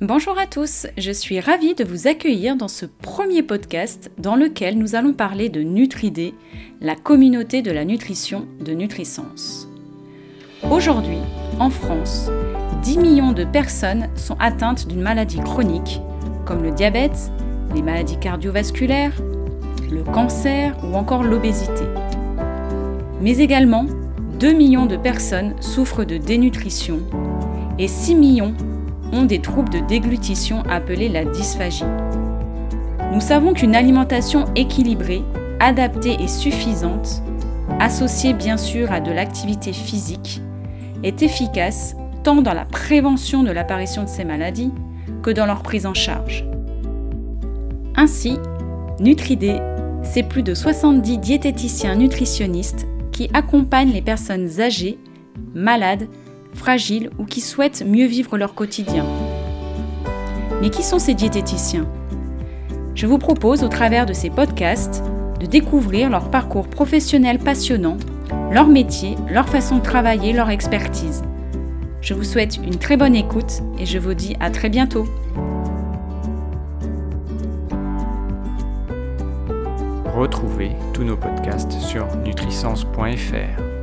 Bonjour à tous, je suis ravie de vous accueillir dans ce premier podcast dans lequel nous allons parler de Nutridé, la communauté de la nutrition de Nutrisens. Aujourd'hui, en France, 10 millions de personnes sont atteintes d'une maladie chronique, comme le diabète, les maladies cardiovasculaires, le cancer ou encore l'obésité. Mais également, 2 millions de personnes souffrent de dénutrition et 6 millions des troubles de déglutition appelés la dysphagie. Nous savons qu'une alimentation équilibrée, adaptée et suffisante, associée bien sûr à de l'activité physique, est efficace tant dans la prévention de l'apparition de ces maladies que dans leur prise en charge. Ainsi, Nutridé, c'est plus de 70 diététiciens nutritionnistes qui accompagnent les personnes âgées, malades fragiles ou qui souhaitent mieux vivre leur quotidien. Mais qui sont ces diététiciens? Je vous propose au travers de ces podcasts de découvrir leur parcours professionnel passionnant, leur métier, leur façon de travailler, leur expertise. Je vous souhaite une très bonne écoute et je vous dis à très bientôt. Retrouvez tous nos podcasts sur nutrisens.fr.